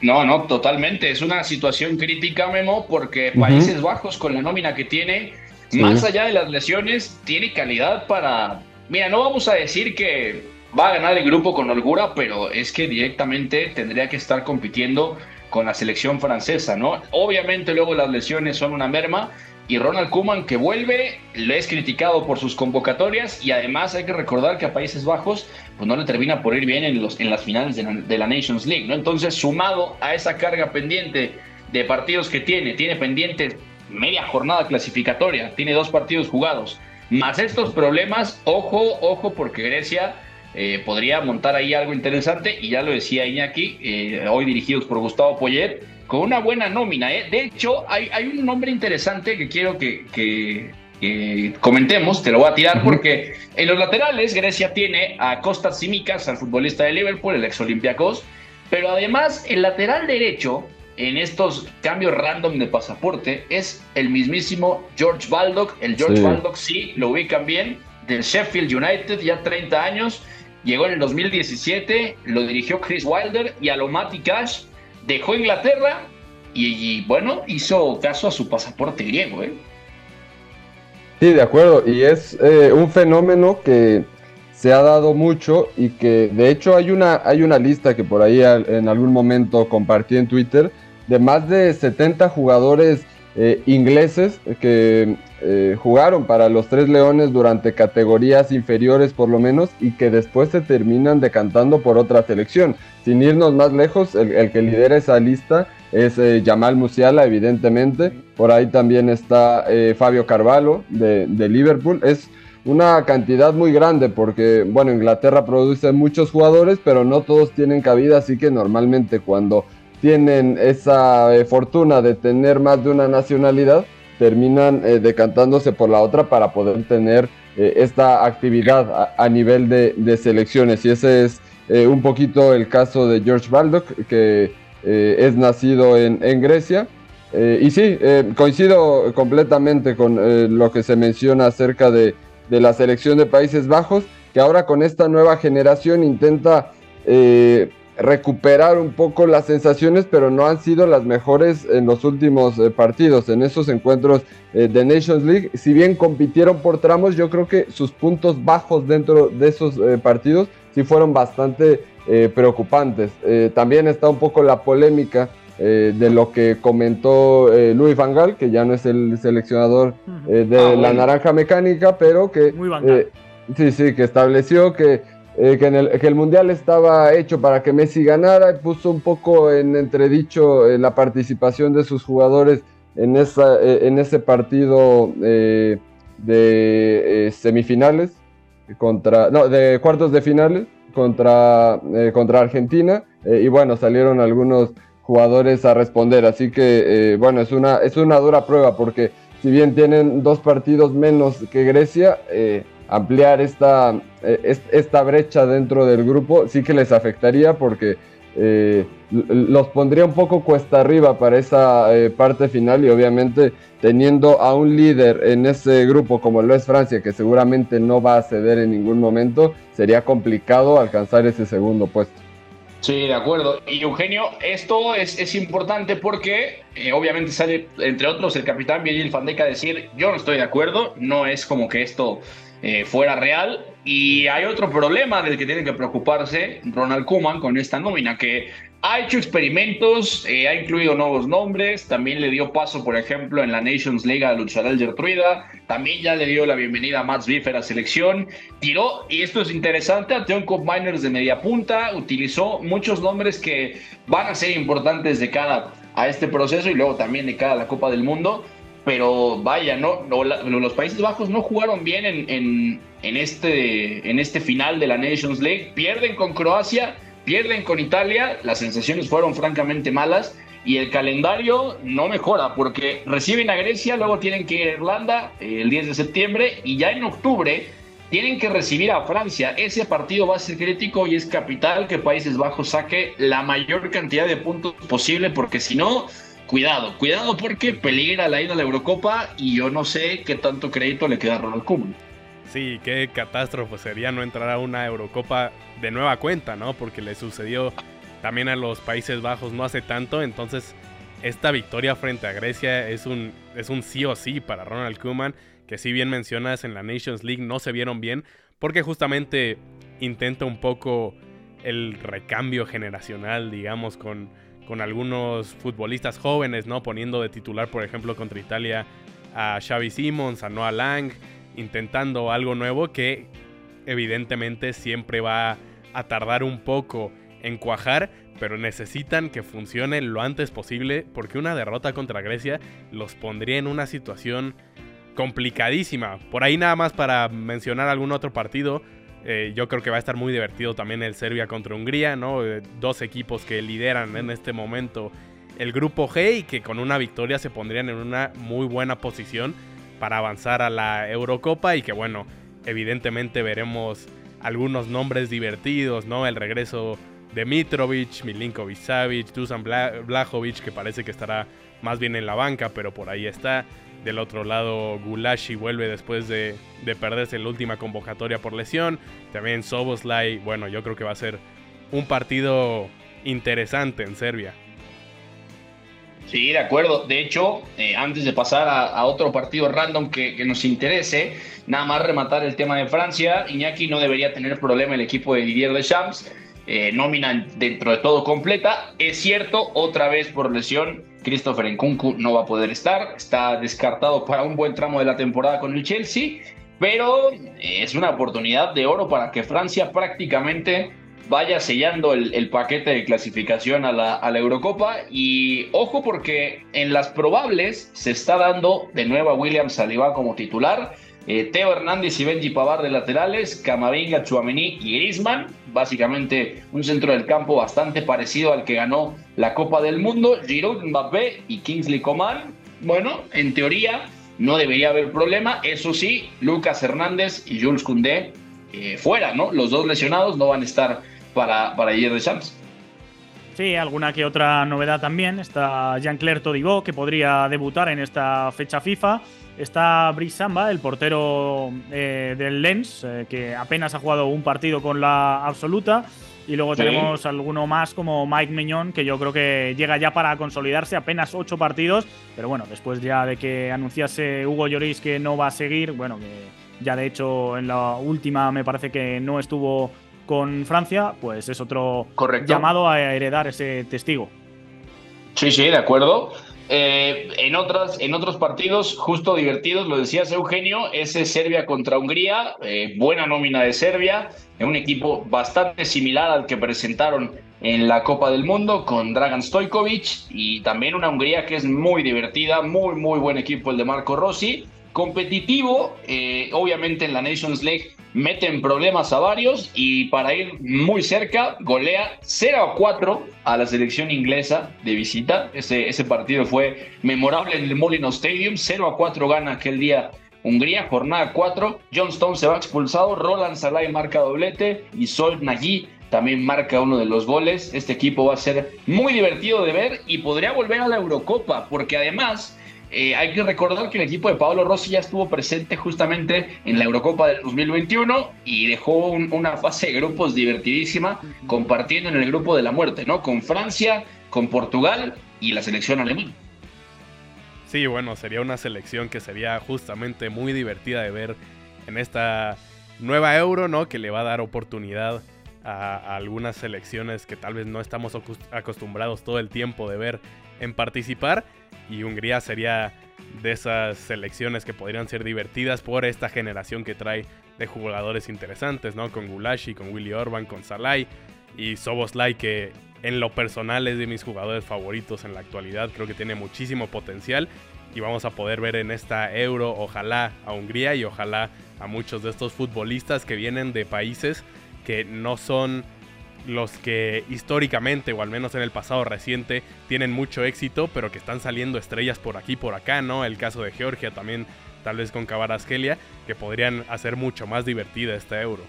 No, no, totalmente. Es una situación crítica, Memo, porque Países Bajos, con la nómina que tiene, más allá de las lesiones, tiene calidad para. Mira, no vamos a decir que va a ganar el grupo con holgura, pero es que directamente tendría que estar compitiendo con la selección francesa, ¿no? Obviamente luego las lesiones son una merma, y Ronald Kuman que vuelve, le es criticado por sus convocatorias y además hay que recordar que a Países Bajos pues no le termina por ir bien en, los, en las finales de la, Nations League, ¿no? Entonces, sumado a esa carga pendiente de partidos que tiene, tiene pendiente media jornada clasificatoria, tiene dos partidos jugados, más estos problemas, ojo, ojo, porque Grecia eh, podría montar ahí algo interesante y ya lo decía Iñaki, eh, hoy dirigidos por Gustavo Poyet, con una buena nómina. ¿eh? De hecho, hay, hay, un nombre interesante que quiero que, que, comentemos, te lo voy a tirar, porque en los laterales Grecia tiene a Costas Simicas, al futbolista de Liverpool, el ex Olympiacos, pero además el lateral derecho en estos cambios random de pasaporte es el mismísimo George Baldock. El George Baldock sí, lo ubican bien, del Sheffield United, ya 30 años. Llegó en el 2017, lo dirigió Chris Wilder y a lo Cash dejó Inglaterra y, bueno, hizo caso a su pasaporte griego. ¿eh? Sí, de acuerdo. Y es eh, un fenómeno que se ha dado mucho y que de hecho hay una, hay una lista que por ahí en algún momento compartí en Twitter de más de 70 jugadores eh, ingleses que eh, jugaron para los Tres Leones durante categorías inferiores por lo menos y que después se terminan decantando por otra selección. Sin irnos más lejos, el, que lidera esa lista es eh, Jamal Musiala, evidentemente. Por ahí también está eh, Fabio Carvalho de, de, Liverpool. Es una cantidad muy grande porque, bueno, Inglaterra produce muchos jugadores, pero no todos tienen cabida, así que normalmente cuando tienen esa fortuna de tener más de una nacionalidad, terminan eh, decantándose por la otra para poder tener eh, esta actividad a, nivel de, selecciones. Y ese es eh, un poquito el caso de George Baldock, que es nacido en, Grecia. y sí, coincido completamente con lo que se menciona acerca de, la selección de Países Bajos, que ahora con esta nueva generación intenta recuperar un poco las sensaciones, pero no han sido las mejores en los últimos eh, partidos, en esos encuentros eh, de Nations League. Si bien compitieron por tramos, yo creo que sus puntos bajos dentro de esos eh, partidos sí fueron bastante preocupantes. También está un poco la polémica de lo que comentó Luis Vangal, que ya no es el seleccionador de Ah, la naranja mecánica, pero que, sí, sí, que estableció que que, en el, que, el, Mundial estaba hecho para que Messi ganara y puso un poco en entredicho eh, la participación de sus jugadores en, esa, eh, en ese partido eh, de semifinales contra, no, de cuartos de finales contra, contra Argentina y bueno, salieron algunos jugadores a responder, así que bueno, es una, es una dura prueba porque si bien tienen dos partidos menos que Grecia, ampliar esta, esta brecha dentro del grupo sí que les afectaría porque eh, los pondría un poco cuesta arriba para esa eh, parte final y obviamente teniendo a un líder en ese grupo como lo es Francia que seguramente no va a ceder en ningún momento sería complicado alcanzar ese segundo puesto. Sí, de acuerdo. Y Eugenio, esto es, es importante porque eh, obviamente sale, entre otros, el capitán Virgil van Dijk a decir, yo no estoy de acuerdo, no es como que esto eh, fuera real. Y hay otro problema del que tiene que preocuparse Ronald Koeman con esta nómina, que ha hecho experimentos, eh, ha incluido nuevos nombres, también le dio paso, por ejemplo, en la Nations League a Lucharel Gertruida, también ya le dio la bienvenida a Mats Biffer a selección, tiró, y esto es interesante, a Teon Miners de media punta, utilizó muchos nombres que van a ser importantes de cara a este proceso y luego también de cara a la Copa del Mundo pero vaya, no, los Países Bajos no jugaron bien en, en, este, en este final de la Nations League. Pierden con Croacia, pierden con Italia, las sensaciones fueron francamente malas y el calendario no mejora porque reciben a Grecia, luego tienen que ir a Irlanda eh, el 10 de septiembre y ya en octubre tienen que recibir a Francia. Ese partido va a ser crítico y es capital que Países Bajos saque la mayor cantidad de puntos posible porque si no cuidado, cuidado porque peligra la ida a la Eurocopa y yo no sé qué tanto crédito le queda a Ronald Koeman. Sí, qué catástrofe sería no entrar a una Eurocopa de nueva cuenta, ¿no? Porque le sucedió también a los Países Bajos no hace tanto, entonces esta victoria frente a Grecia es un, es un sí o sí para Ronald Koeman, que si bien mencionas en la Nations League no se vieron bien, porque justamente intenta un poco el recambio generacional, digamos, con con algunos futbolistas jóvenes, ¿no? Poniendo de titular, por ejemplo, contra Italia a Xavi Simons, a Noah Lang, intentando algo nuevo que evidentemente siempre va a tardar un poco en cuajar, pero necesitan que funcione lo antes posible porque una derrota contra Grecia los pondría en una situación complicadísima. Por ahí nada más para mencionar algún otro partido, eh, yo creo que va a estar muy divertido también el Serbia contra Hungría, ¿no? Eh, dos equipos que lideran en este momento el grupo G y que con una victoria se pondrían en una muy buena posición para avanzar a la Eurocopa y que bueno, evidentemente veremos algunos nombres divertidos, ¿no? El regreso de Mitrovic, Milinkovic Savic, Dusan Blajovic, que parece que estará más bien en la banca, pero por ahí está. Del otro lado, Gulashi vuelve después de, perderse la última convocatoria por lesión. También Soboslai, bueno, yo creo que va a ser un partido interesante en Serbia. Sí, de acuerdo. De hecho, eh, antes de pasar a, otro partido random que, nos interese, nada más rematar el tema de Francia. Iñaki no debería tener problema el equipo de Didier Deschamps. Eh, nómina dentro de todo completa. Es cierto, otra vez por lesión, Christopher Nkunku no va a poder estar. Está descartado para un buen tramo de la temporada con el Chelsea. Pero eh, es una oportunidad de oro para que Francia prácticamente vaya sellando el, paquete de clasificación a la, Eurocopa. Y ojo porque en las probables se está dando de nuevo a William Saliba como titular. Eh, Teo Hernández y Benji Pavar de laterales, Camavinga, Chuamení y Griezmann, básicamente un centro del campo bastante parecido al que ganó la Copa del Mundo, Giroud, Mbappé y Kingsley Coman. Bueno, en teoría no debería haber problema, eso sí, Lucas Hernández y Jules Koundé eh, fuera, ¿no? Los dos lesionados no van a estar para, para ayer de Champs. Sí, alguna que otra novedad también. Está Jean-Claire Todibo, que podría debutar en esta fecha FIFA. Está Brice Samba, el portero eh, del Lens, eh, que apenas ha jugado un partido con la absoluta. Y luego tenemos alguno más como Mike Meñón, que yo creo que llega ya para consolidarse, apenas ocho partidos. Pero bueno, después ya de que anunciase Hugo Lloris que no va a seguir, bueno, que ya de hecho en la última me parece que no estuvo con Francia, pues es otro Correcto. llamado a heredar ese testigo. Sí, sí, de acuerdo. Eh, en, otras, en otros partidos, justo divertidos, lo decías Eugenio, ese Serbia contra Hungría, eh, buena nómina de Serbia, un equipo bastante similar al que presentaron en la Copa del Mundo con Dragan Stojkovic y también una Hungría que es muy divertida, muy, muy buen equipo el de Marco Rossi, competitivo, eh, obviamente en la Nations League meten problemas a varios y para ir muy cerca, golea 0 a 4 a la selección inglesa de visita. Ese, ese partido fue memorable en el Molino Stadium, 0 a 4 gana aquel día Hungría, jornada 4. John Stone se va expulsado, Roland Salai marca doblete y Sol Nagy también marca uno de los goles. Este equipo va a ser muy divertido de ver y podría volver a la Eurocopa, porque además eh, hay que recordar que el equipo de Pablo Rossi ya estuvo presente justamente en la Eurocopa del 2021 y dejó una fase de grupos divertidísima, compartiendo en el grupo de la muerte, ¿no? Con Francia, con Portugal y la selección alemana. Sí, bueno, sería una selección que sería justamente muy divertida de ver en esta nueva Euro, ¿no? Que le va a dar oportunidad a algunas selecciones que tal vez no estamos acostumbrados todo el tiempo de ver en participar. Y Hungría sería de esas selecciones que podrían ser divertidas por esta generación que trae de jugadores interesantes, ¿no? Con Gulashi, con Willy Orban, con Salai y Soboslai, que en lo personal es de mis jugadores favoritos en la actualidad. Creo que tiene muchísimo potencial y vamos a poder ver en esta Euro, ojalá a Hungría y ojalá a muchos de estos futbolistas que vienen de países que no son los que históricamente, o al menos en el pasado reciente, tienen mucho éxito, pero que están saliendo estrellas por aquí, por acá, ¿no? El caso de Georgia también, tal vez con Cabaraskelia, que podrían hacer mucho más divertida esta Euro.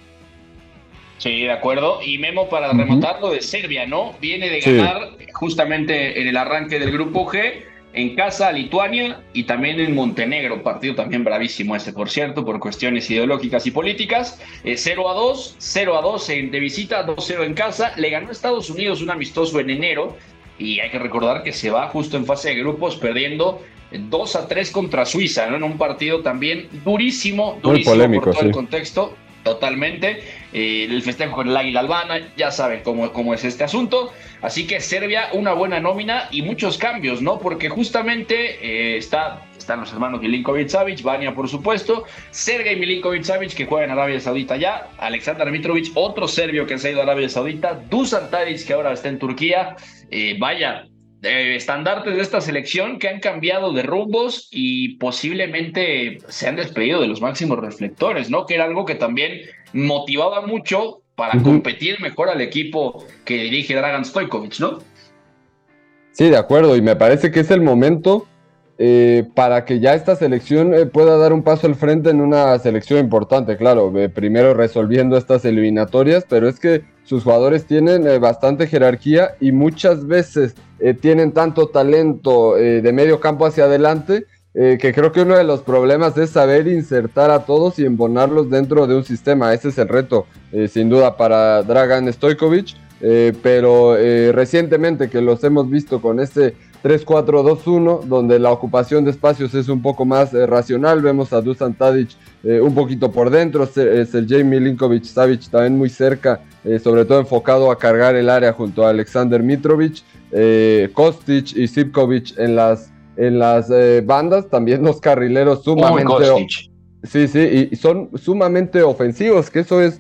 Sí, de acuerdo. Y Memo, para rematar lo de Serbia, ¿no? Viene de ganar justamente en el arranque del grupo G en casa a Lituania y también en Montenegro, partido también bravísimo ese, por cierto, por cuestiones ideológicas y políticas. 0 eh, a 2, 0 a 2 de visita, 2-0 en casa. Le ganó a Estados Unidos un amistoso en enero y hay que recordar que se va justo en fase de grupos perdiendo 2 a 3 contra Suiza, ¿no? En un partido también durísimo, durísimo por todo el contexto. Totalmente. Eh, el festejo con el Águila Albana, ya saben cómo, cómo es este asunto. Así que Serbia, una buena nómina y muchos cambios, ¿no? Porque justamente eh, está, están los hermanos Milinkovic Savic, Vania, por supuesto, Sergei Milinkovic Savic, que juega en Arabia Saudita ya, Alexander Mitrovic, otro serbio que se ha ido a Arabia Saudita, Dusan Tadic, que ahora está en Turquía. Eh, vaya, estandartes de esta selección que han cambiado de rumbos y posiblemente se han despedido de los máximos reflectores, ¿no? Que era algo que también motivaba mucho para competir mejor al equipo que dirige Dragan Stojkovic, ¿no? Sí, de acuerdo, y me parece que es el momento eh, para que ya esta selección eh, pueda dar un paso al frente en una selección importante, claro, eh, primero resolviendo estas eliminatorias, pero es que sus jugadores tienen bastante jerarquía y muchas veces tienen tanto talento de medio campo hacia adelante que creo que uno de los problemas es saber insertar a todos y embonarlos dentro de un sistema. Ese es el reto, sin duda, para Dragan Stojkovic. pero recientemente que los hemos visto con ese 3-4-2-1, donde la ocupación de espacios es un poco más eh, racional. Vemos a Dusan Tadic eh, un poquito por dentro, es el Jamie Linkovic Savic también muy cerca, eh, sobre todo enfocado a cargar el área junto a Alexander Mitrovic, Kostic y Sipkovic en las, en las bandas, también los carrileros sumamente... Sí, sí, y son sumamente ofensivos, que eso es...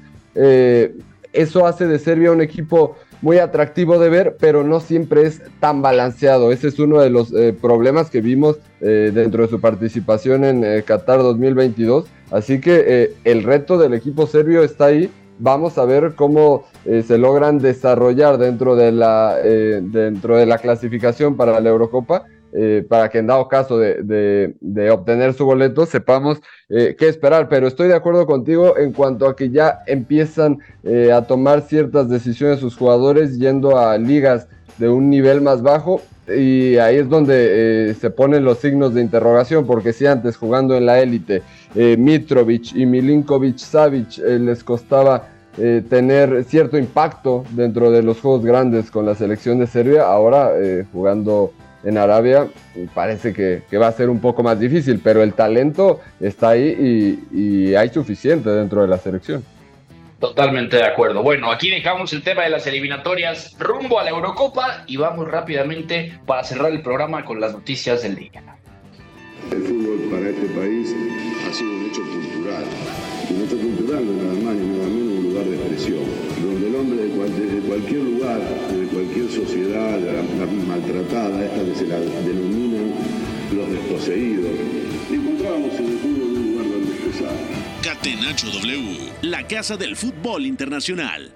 eso hace de Serbia un equipo muy atractivo de ver, pero no siempre es tan balanceado. Ese es uno de los eh, problemas que vimos eh, dentro de su participación en eh, Qatar 2022. Así que el reto del equipo serbio está ahí. Vamos a ver cómo se logran desarrollar dentro de, la, dentro de la clasificación para la Eurocopa eh, para que en dado caso de, obtener su boleto sepamos eh, qué esperar. Pero estoy de acuerdo contigo en cuanto a que ya empiezan eh, a tomar ciertas decisiones sus jugadores yendo a ligas de un nivel más bajo. Y ahí es donde se ponen los signos de interrogación, porque si antes jugando en la élite, Mitrovic y Milinkovic Savic les costaba tener cierto impacto dentro de los juegos grandes con la selección de Serbia, ahora jugando en Arabia parece que, va a ser un poco más difícil, pero el talento está ahí y, hay suficiente dentro de la selección. Totalmente de acuerdo. Bueno, aquí dejamos el tema de las eliminatorias rumbo a la Eurocopa y vamos rápidamente para cerrar el programa con las noticias del día. El fútbol para este país ha sido un hecho cultural. Un hecho cultural no nada más ni nada menos un lugar de expresión, donde el hombre desde cualquier lugar, de cualquier sociedad maltratada, esta que se la denominan los desposeídos, encontrábamos en el fútbol un lugar donde expresar. Catenacho W, la casa del fútbol internacional.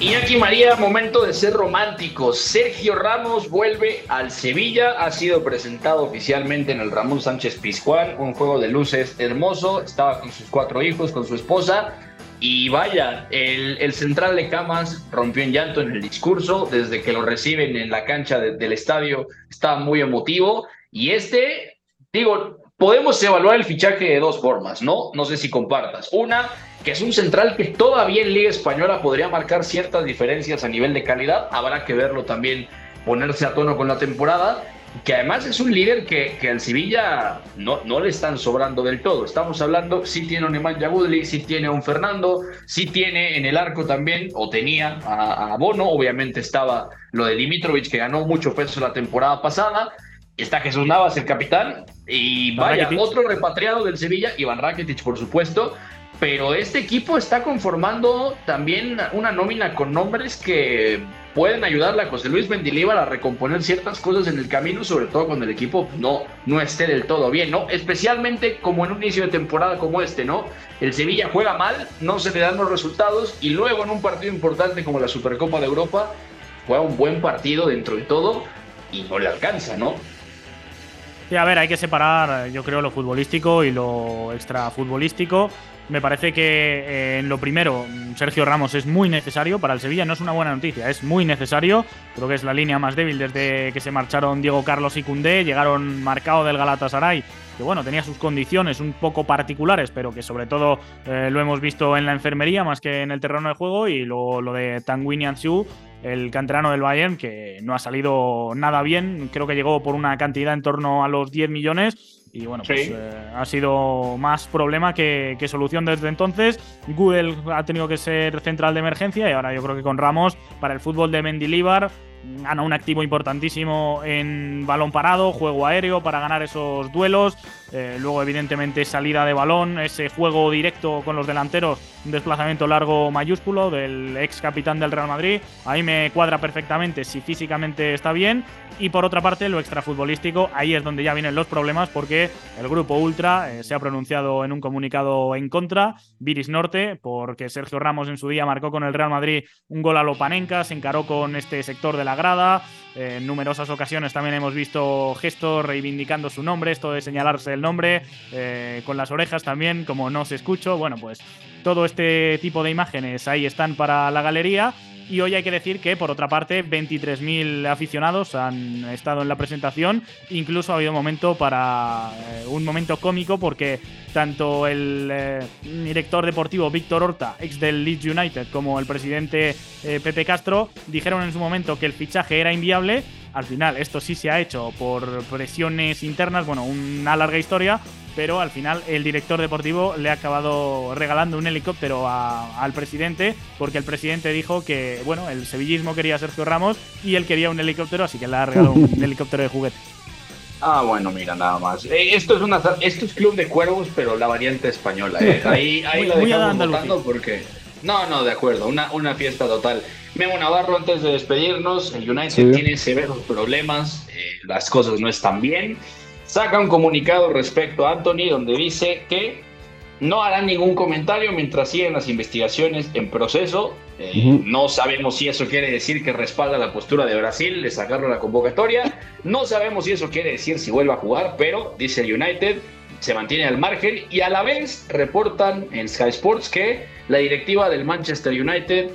Iñaki María, momento de ser románticos. Sergio Ramos vuelve al Sevilla, ha sido presentado oficialmente en el Ramón Sánchez Pizjuán, un juego de luces hermoso, estaba con sus cuatro hijos, con su esposa, y vaya, el, el central de Camas rompió en llanto en el discurso, desde que lo reciben en la cancha del estadio, estaba muy emotivo, y este, digo, podemos evaluar el fichaje de dos formas, ¿no? No sé si compartas. Una, que es un central que todavía en Liga Española podría marcar ciertas diferencias a nivel de calidad. Habrá que verlo también ponerse a tono con la temporada. Que además es un líder que, que al Sevilla no, no le están sobrando del todo. Estamos hablando, sí tiene un Nemanja Gudli, sí tiene un Fernando, sí tiene en el arco también, o tenía a, a Bono. Obviamente estaba lo de Dimitrovic, que ganó mucho peso la temporada pasada. Está Jesús Navas, el capitán, y vaya, otro repatriado del Sevilla, Iván Rakitic, por supuesto, pero este equipo está conformando también una nómina con nombres que pueden ayudarle a José Luis Mendilibar a recomponer ciertas cosas en el camino, sobre todo cuando el equipo no, no esté del todo bien, ¿no? Especialmente como en un inicio de temporada como este, ¿no? El Sevilla juega mal, no se le dan los resultados y luego en un partido importante como la Supercopa de Europa juega un buen partido dentro de todo y no le alcanza, ¿no? Sí, a ver, hay que separar, yo creo, lo futbolístico y lo extrafutbolístico. Me parece que eh, en lo primero, Sergio Ramos es muy necesario para el Sevilla, no es una buena noticia, es muy necesario. Creo que es la línea más débil desde que se marcharon Diego Carlos y Cundé, llegaron marcado del Galatasaray, que bueno, tenía sus condiciones un poco particulares, pero que sobre todo eh, lo hemos visto en la enfermería más que en el terreno de juego, y luego lo de Tanguini Ansiu, el canterano del Bayern, que no ha salido nada bien, creo que llegó por una cantidad en torno a los 10 millones y bueno, pues eh, ha sido más problema que, solución desde entonces. Google ha tenido que ser central de emergencia y ahora yo creo que con Ramos para el fútbol de Mendilibar gana un activo importantísimo en balón parado, juego aéreo para ganar esos duelos. Eh, luego, evidentemente, salida de balón, ese juego directo con los delanteros, un desplazamiento largo mayúsculo del ex capitán del Real Madrid. Ahí me cuadra perfectamente si físicamente está bien. Y por otra parte, lo extrafutbolístico, ahí es donde ya vienen los problemas porque el grupo Ultra eh, se ha pronunciado en un comunicado en contra, Viris Norte, porque Sergio Ramos en su día marcó con el Real Madrid un gol a Lopanenka, se encaró con este sector de la grada. Eh, en numerosas ocasiones también hemos visto gestos reivindicando su nombre, esto de señalarse el nombre, eh, con las orejas también, como no se escucho. Bueno, pues todo este tipo de imágenes ahí están para la galería. Y hoy hay que decir que, por otra parte, 23.000 aficionados han estado en la presentación. Incluso ha habido un momento para eh, un momento cómico porque tanto el eh, director deportivo Víctor Horta, ex del Leeds United, como el presidente eh, Pepe Castro dijeron en su momento que el fichaje era inviable al final, esto sí se ha hecho por presiones internas, bueno, una larga historia, pero al final el director deportivo le ha acabado regalando un helicóptero al presidente, porque el presidente dijo que, bueno, el sevillismo quería a Sergio Ramos y él quería un helicóptero, así que le ha regalado un helicóptero de juguete. Ah, bueno, mira, nada más. Eh, esto es una esto es Club de Cuervos, pero la variante española. ¿eh? Ahí, ahí lo dejamos votando porque. No, no, de acuerdo, una, una fiesta total. Memo Navarro, antes de despedirnos, el United tiene severos problemas, eh, las cosas no están bien. Saca un comunicado respecto a Anthony donde dice que no hará ningún comentario mientras siguen las investigaciones en proceso. Eh, no sabemos si eso quiere decir que respalda la postura de Brasil de sacarlo a la convocatoria. No sabemos si eso quiere decir si vuelve a jugar, pero dice el United se mantiene al margen y a la vez reportan en Sky Sports que la directiva del Manchester United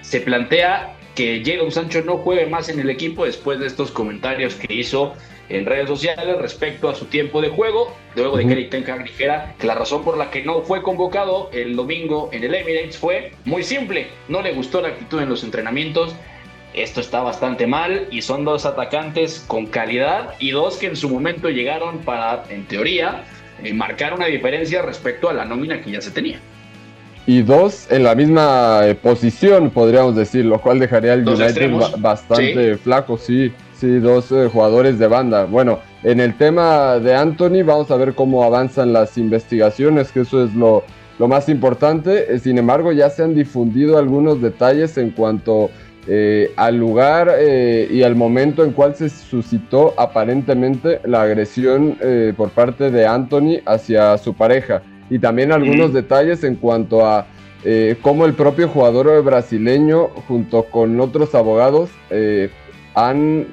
se plantea que Jadon Sancho no juegue más en el equipo después de estos comentarios que hizo en redes sociales respecto a su tiempo de juego, luego de que Eric Ten Hag dijera que la razón por la que no fue convocado el domingo en el Emirates fue muy simple, no le gustó la actitud en los entrenamientos, esto está bastante mal y son dos atacantes con calidad y dos que en su momento llegaron para, en teoría, eh, marcar una diferencia respecto a la nómina que ya se tenía. Y dos en la misma eh, posición, podríamos decir, lo cual dejaría al United bastante flaco, sí, sí, dos eh, jugadores de banda. Bueno, en el tema de Anthony, vamos a ver cómo avanzan las investigaciones, que eso es lo, lo más importante. sin embargo, ya se han difundido algunos detalles en cuanto eh, al lugar eh, y al momento en cual se suscitó aparentemente la agresión eh, por parte de Anthony hacia su pareja. Y también algunos detalles en cuanto a cómo el propio jugador brasileño junto con otros abogados han,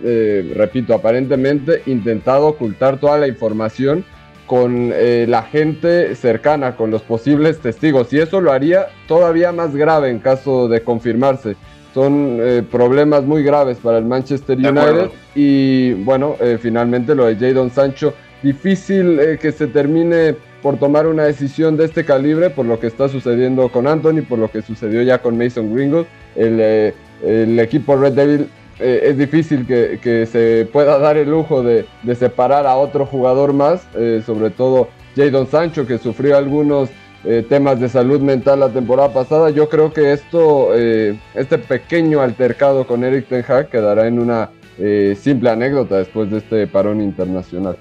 repito, aparentemente intentado ocultar toda la información con la gente cercana, con los posibles testigos. Y eso lo haría todavía más grave en caso de confirmarse. Son eh, problemas muy graves para el Manchester United. Y bueno, eh, finalmente lo de Jadon Sancho, difícil eh, que se termine por tomar una decisión de este calibre por lo que está sucediendo con Anthony, por lo que sucedió ya con Mason Greenwood, el, el equipo Red Devil es difícil que, que, se pueda dar el lujo de, separar a otro jugador más, sobre todo Jadon Sancho que sufrió algunos eh, temas de salud mental la temporada pasada. Yo creo que esto, eh, este pequeño altercado con Eric Ten Hag quedará en una eh, simple anécdota después de este parón internacional.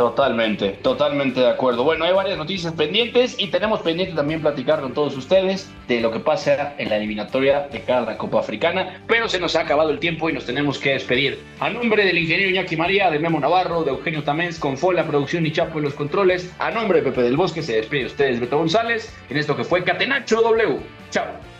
Totalmente, totalmente de acuerdo. Bueno, hay varias noticias pendientes y tenemos pendiente también platicar con todos ustedes de lo que pasa en la eliminatoria de cada Copa Africana, pero se nos ha acabado el tiempo y nos tenemos que despedir. A nombre del ingeniero Iñaki María, de Memo Navarro, de Eugenio Tamés, con la producción y Chapo en los controles, a nombre de Pepe del Bosque se despide ustedes Beto González en esto que fue Catenacho W. Chao